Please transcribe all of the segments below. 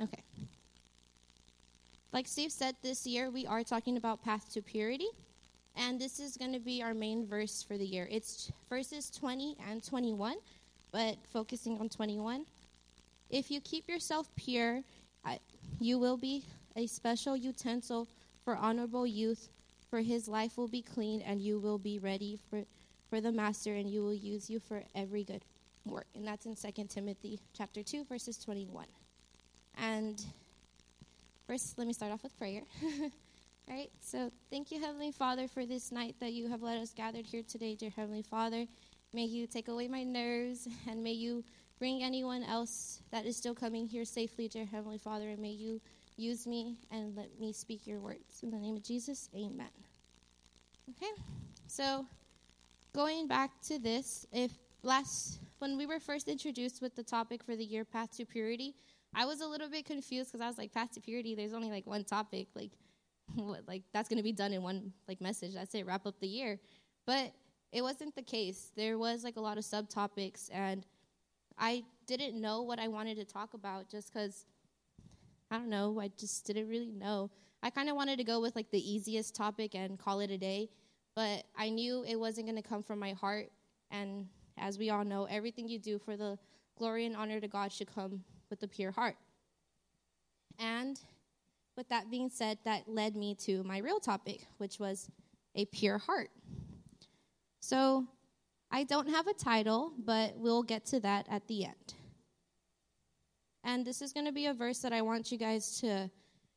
Okay. Like Steve said, this year we are talking about path to purity. And this is going to be our main verse for the year. It's verses 20 and 21, but focusing on 21. If you keep yourself pure, you will be a special utensil for honorable youth, for his life will be clean, and you will be ready for, for the master, and you will use you for every good work. And that's in 2 Timothy chapter 2, verses 21. And first, let me start off with prayer. All right, so thank you, Heavenly Father, for this night that you have let us gathered here today, dear Heavenly Father. May you take away my nerves, and may you bring anyone else that is still coming here safely, dear Heavenly Father, and may you use me and let me speak your words. In the name of Jesus, amen. Okay, so going back to this, if last, when we were first introduced with the topic for the year, Path to Purity, I was a little bit confused because I was like, Path to Purity, there's only like one topic. Like, what, like that's going to be done in one like message. That's it, wrap up the year. But it wasn't the case. There was like a lot of subtopics, and I didn't know what I wanted to talk about just because I don't know. I just didn't really know. I kind of wanted to go with like the easiest topic and call it a day, but I knew it wasn't going to come from my heart. And as we all know, everything you do for the glory and honor to God should come with a pure heart. And with that being said, that led me to my real topic, which was a pure heart. So I don't have a title, but we'll get to that at the end. And this is going to be a verse that I want you guys to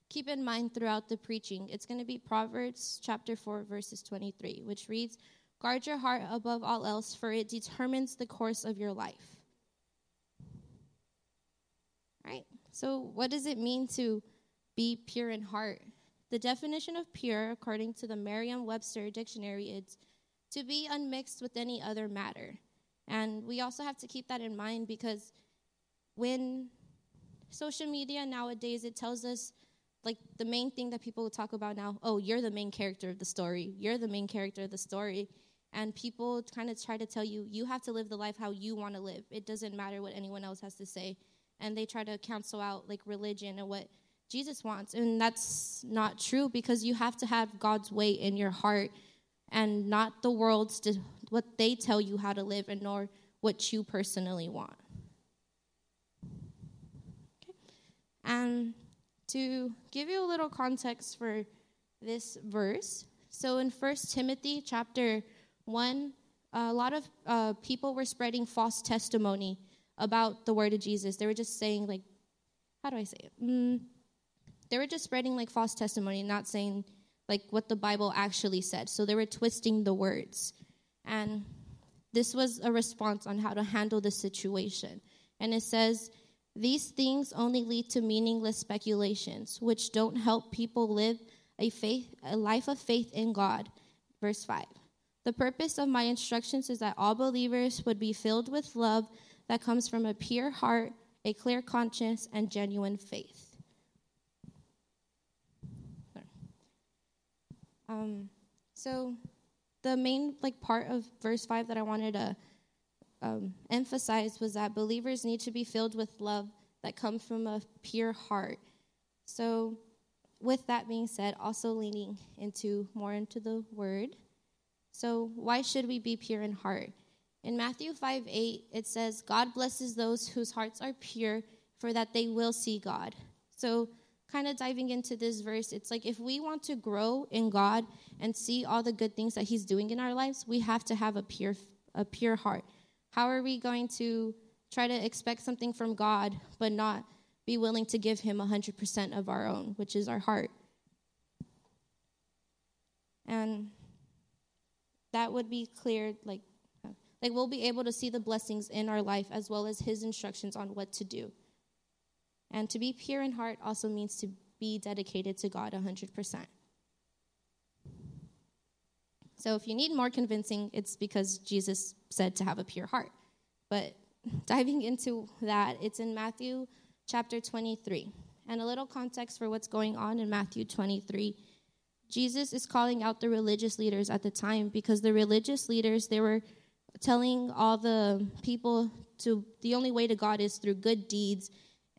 keep in mind throughout the preaching. It's going to be Proverbs chapter 4, verses 23, which reads Guard your heart above all else, for it determines the course of your life. Right? So, what does it mean to be pure in heart. The definition of pure, according to the Merriam Webster dictionary, is to be unmixed with any other matter. And we also have to keep that in mind because when social media nowadays, it tells us like the main thing that people talk about now oh, you're the main character of the story, you're the main character of the story. And people kind of try to tell you, you have to live the life how you want to live. It doesn't matter what anyone else has to say. And they try to cancel out like religion and what Jesus wants. And that's not true because you have to have God's way in your heart and not the world's what they tell you how to live and nor what you personally want. Okay. And to give you a little context for this verse, so in First Timothy chapter 1, a lot of uh, people were spreading false testimony about the word of Jesus. They were just saying, like, how do I say it? Mm, they were just spreading like false testimony, not saying like what the Bible actually said. So they were twisting the words. And this was a response on how to handle the situation. And it says, these things only lead to meaningless speculations, which don't help people live a faith, a life of faith in God. Verse 5. The purpose of my instructions is that all believers would be filled with love that comes from a pure heart, a clear conscience, and genuine faith. Um, so the main like part of verse five that I wanted to um, emphasize was that believers need to be filled with love that comes from a pure heart. So, with that being said, also leaning into more into the word. So, why should we be pure in heart? In Matthew 5 8, it says, God blesses those whose hearts are pure, for that they will see God. So, kind of diving into this verse, it's like if we want to grow in God and see all the good things that He's doing in our lives, we have to have a pure, a pure heart. How are we going to try to expect something from God but not be willing to give Him 100% of our own, which is our heart? And that would be clear, like, like we'll be able to see the blessings in our life as well as His instructions on what to do. And to be pure in heart also means to be dedicated to God 100%. So if you need more convincing, it's because Jesus said to have a pure heart. But diving into that, it's in Matthew chapter 23. And a little context for what's going on in Matthew 23. Jesus is calling out the religious leaders at the time because the religious leaders, they were telling all the people to the only way to God is through good deeds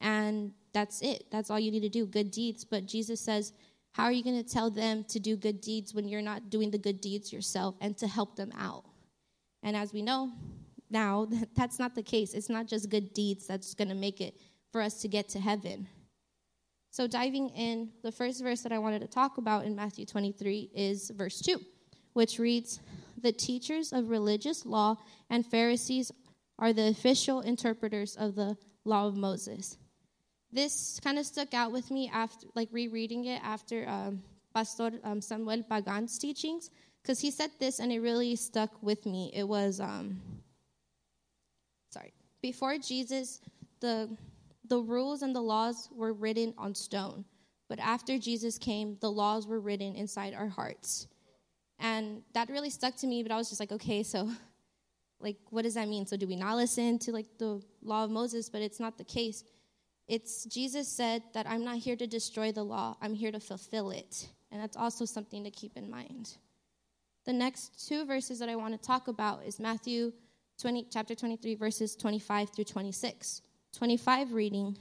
and that's it. That's all you need to do, good deeds. But Jesus says, how are you going to tell them to do good deeds when you're not doing the good deeds yourself and to help them out? And as we know now, that's not the case. It's not just good deeds that's going to make it for us to get to heaven. So, diving in, the first verse that I wanted to talk about in Matthew 23 is verse 2, which reads The teachers of religious law and Pharisees are the official interpreters of the law of Moses. This kind of stuck out with me after, like, rereading it after um, Pastor um, Samuel Pagan's teachings, because he said this and it really stuck with me. It was, um, sorry, before Jesus, the the rules and the laws were written on stone. But after Jesus came, the laws were written inside our hearts. And that really stuck to me, but I was just like, okay, so like what does that mean? So do we not listen to like the law of Moses? But it's not the case. It's Jesus said that I'm not here to destroy the law, I'm here to fulfill it. And that's also something to keep in mind. The next two verses that I want to talk about is Matthew 20, chapter 23, verses 25 through 26. 25 reading,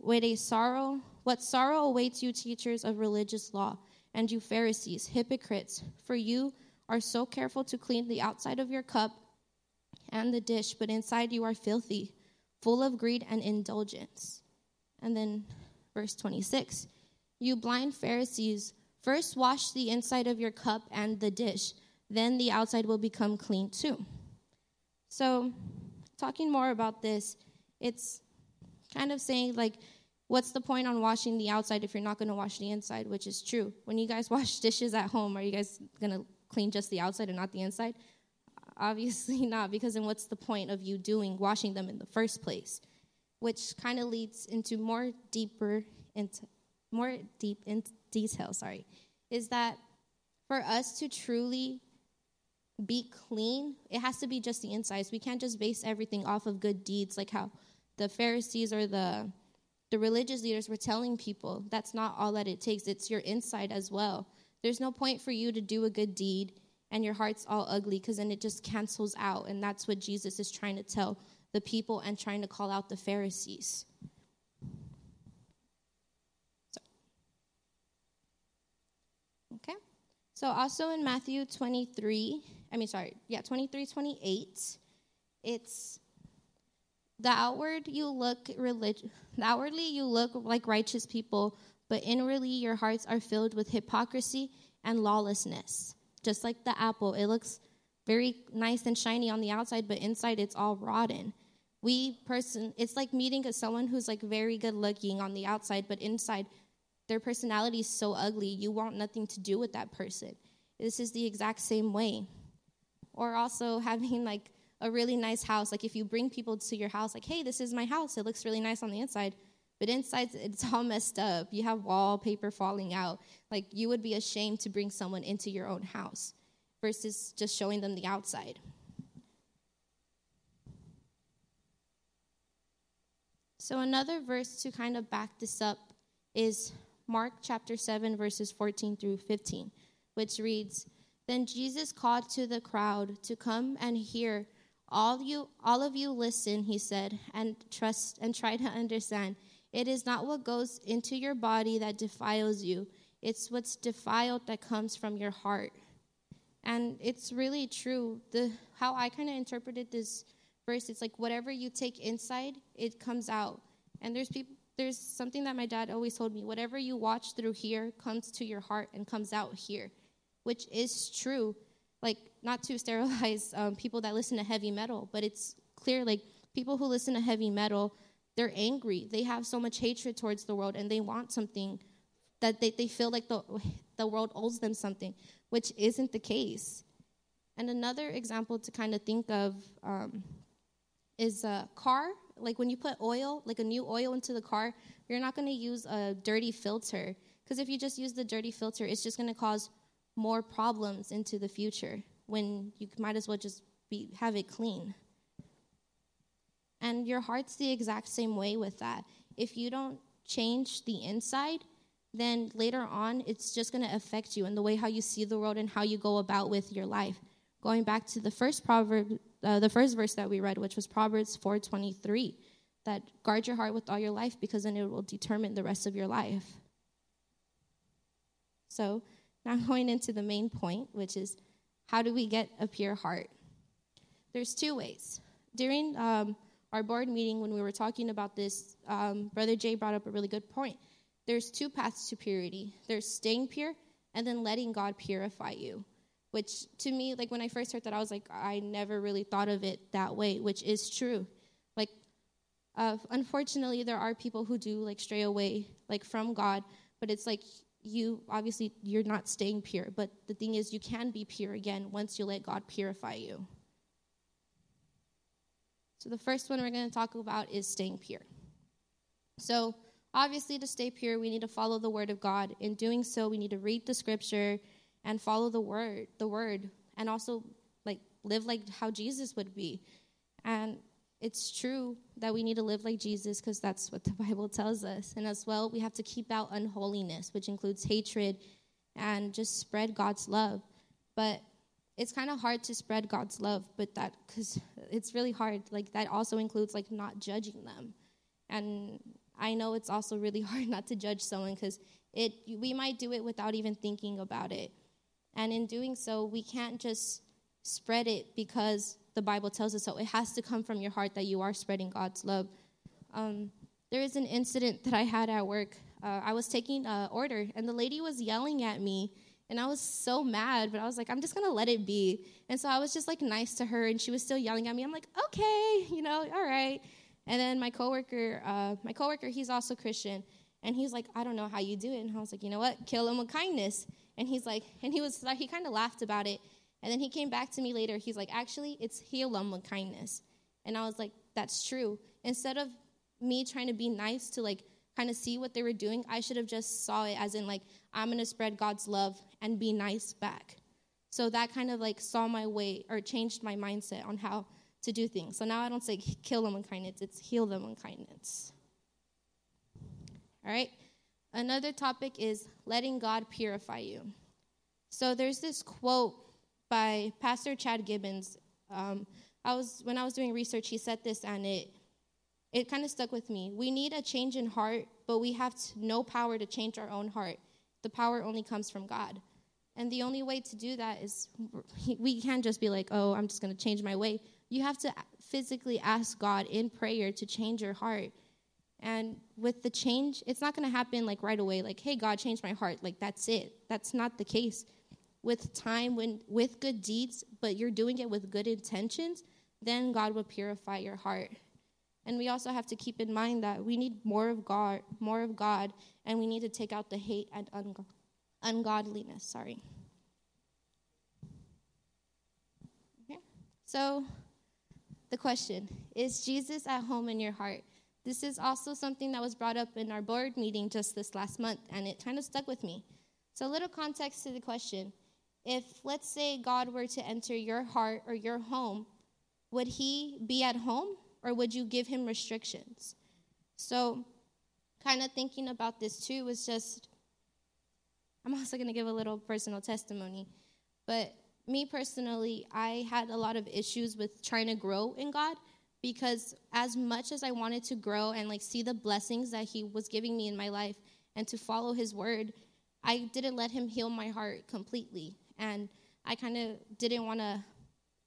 with a sorrow, what sorrow awaits you, teachers of religious law, and you Pharisees, hypocrites, for you are so careful to clean the outside of your cup and the dish, but inside you are filthy, full of greed and indulgence. And then verse 26 You blind Pharisees, first wash the inside of your cup and the dish, then the outside will become clean too. So, talking more about this, it's kind of saying like what's the point on washing the outside if you're not going to wash the inside which is true. When you guys wash dishes at home are you guys going to clean just the outside and not the inside? Obviously not because then what's the point of you doing washing them in the first place? Which kind of leads into more deeper into more deep in detail sorry is that for us to truly be clean it has to be just the insides. We can't just base everything off of good deeds like how the Pharisees or the the religious leaders were telling people that's not all that it takes. It's your inside as well. There's no point for you to do a good deed and your heart's all ugly because then it just cancels out. And that's what Jesus is trying to tell the people and trying to call out the Pharisees. So, okay. So also in Matthew 23, I mean, sorry, yeah, 23, 28, it's the outward you look relig- outwardly you look like righteous people, but inwardly your hearts are filled with hypocrisy and lawlessness. Just like the apple, it looks very nice and shiny on the outside, but inside it's all rotten. We person, it's like meeting someone who's like very good looking on the outside, but inside their personality is so ugly, you want nothing to do with that person. This is the exact same way. Or also having like a really nice house, like if you bring people to your house, like, hey, this is my house, it looks really nice on the inside, but inside it's all messed up. You have wallpaper falling out. Like you would be ashamed to bring someone into your own house versus just showing them the outside. So, another verse to kind of back this up is Mark chapter 7, verses 14 through 15, which reads Then Jesus called to the crowd to come and hear all you all of you listen, he said, and trust and try to understand. It is not what goes into your body that defiles you. It's what's defiled that comes from your heart. And it's really true. The how I kind of interpreted this verse, it's like whatever you take inside, it comes out. And there's people there's something that my dad always told me whatever you watch through here comes to your heart and comes out here, which is true like not to sterilize um, people that listen to heavy metal, but it's clear like people who listen to heavy metal, they're angry. They have so much hatred towards the world, and they want something that they, they feel like the the world owes them something, which isn't the case. And another example to kind of think of um, is a car. Like when you put oil, like a new oil into the car, you're not going to use a dirty filter because if you just use the dirty filter, it's just going to cause more problems into the future when you might as well just be have it clean. And your heart's the exact same way with that. If you don't change the inside, then later on it's just going to affect you in the way how you see the world and how you go about with your life. Going back to the first proverb, uh, the first verse that we read, which was Proverbs 4:23, that guard your heart with all your life because then it will determine the rest of your life. So, now going into the main point, which is how do we get a pure heart? There's two ways. During um, our board meeting, when we were talking about this, um, Brother Jay brought up a really good point. There's two paths to purity there's staying pure and then letting God purify you. Which to me, like when I first heard that, I was like, I never really thought of it that way, which is true. Like, uh, unfortunately, there are people who do like stray away, like from God, but it's like you obviously you're not staying pure. But the thing is, you can be pure again once you let God purify you. So the first one we're going to talk about is staying pure. So obviously, to stay pure, we need to follow the word of God. In doing so, we need to read the scripture and follow the word, the word, and also like live like how Jesus would be. And it's true that we need to live like Jesus because that's what the Bible tells us. And as well, we have to keep out unholiness, which includes hatred and just spread God's love. But it's kind of hard to spread God's love, but that because it's really hard. Like that also includes like not judging them, and I know it's also really hard not to judge someone because it we might do it without even thinking about it, and in doing so, we can't just spread it because the Bible tells us so. It has to come from your heart that you are spreading God's love. Um, there is an incident that I had at work. Uh, I was taking an order, and the lady was yelling at me and I was so mad, but I was like, I'm just gonna let it be. And so I was just like nice to her, and she was still yelling at me. I'm like, okay, you know, all right. And then my coworker, uh, my coworker, he's also Christian, and he's like, I don't know how you do it. And I was like, you know what? Kill him with kindness. And he's like, and he was like, he kind of laughed about it. And then he came back to me later. He's like, actually, it's heal them with kindness. And I was like, that's true. Instead of me trying to be nice to like kind of see what they were doing, I should have just saw it as in like I'm going to spread God's love and be nice back. So that kind of like saw my way or changed my mindset on how to do things. So now I don't say kill them with kindness, it's heal them with kindness. All right? Another topic is letting God purify you. So there's this quote by Pastor Chad Gibbons. Um, I was when I was doing research, he said this, and it it kind of stuck with me. We need a change in heart, but we have no power to change our own heart. The power only comes from God. And the only way to do that is we can't just be like, oh, I'm just going to change my way. You have to physically ask God in prayer to change your heart. And with the change, it's not going to happen like right away, like, hey, God, change my heart. Like, that's it. That's not the case. With time, when with good deeds, but you're doing it with good intentions, then God will purify your heart. And we also have to keep in mind that we need more of God, more of God, and we need to take out the hate and ungodliness. Sorry. Okay. So, the question is Jesus at home in your heart? This is also something that was brought up in our board meeting just this last month, and it kind of stuck with me. So, a little context to the question. If, let's say, God were to enter your heart or your home, would he be at home or would you give him restrictions? So, kind of thinking about this too was just, I'm also going to give a little personal testimony. But me personally, I had a lot of issues with trying to grow in God because as much as I wanted to grow and like see the blessings that he was giving me in my life and to follow his word, I didn't let him heal my heart completely. And I kind of didn't want to,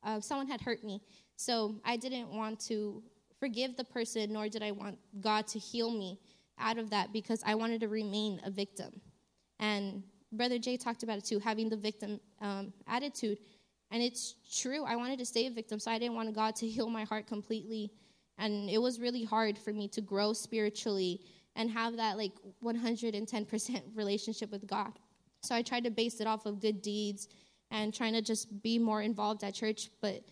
uh, someone had hurt me. So I didn't want to forgive the person, nor did I want God to heal me out of that because I wanted to remain a victim. And Brother Jay talked about it too, having the victim um, attitude. And it's true. I wanted to stay a victim, so I didn't want God to heal my heart completely. And it was really hard for me to grow spiritually and have that like 110% relationship with God. So I tried to base it off of good deeds and trying to just be more involved at church, but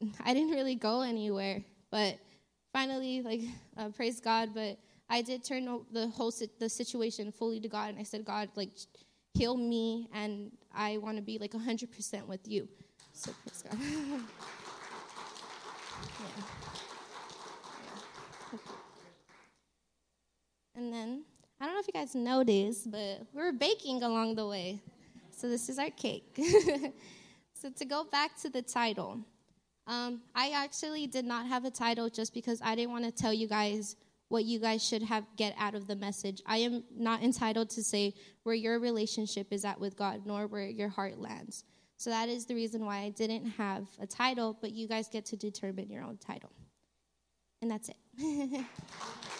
I didn't really go anywhere. But finally, like, uh, praise God. But I did turn the whole the situation fully to God, and I said, God, like, heal me, and I want to be like 100% with you. So praise God. yeah. And then I don't know if you guys noticed, but we are baking along the way. So this is our cake. so to go back to the title, Um, I actually did not have a title just because I didn't want to tell you guys what you guys should have get out of the message. I am not entitled to say where your relationship is at with God, nor where your heart lands. So that is the reason why I didn't have a title, but you guys get to determine your own title. And that's it.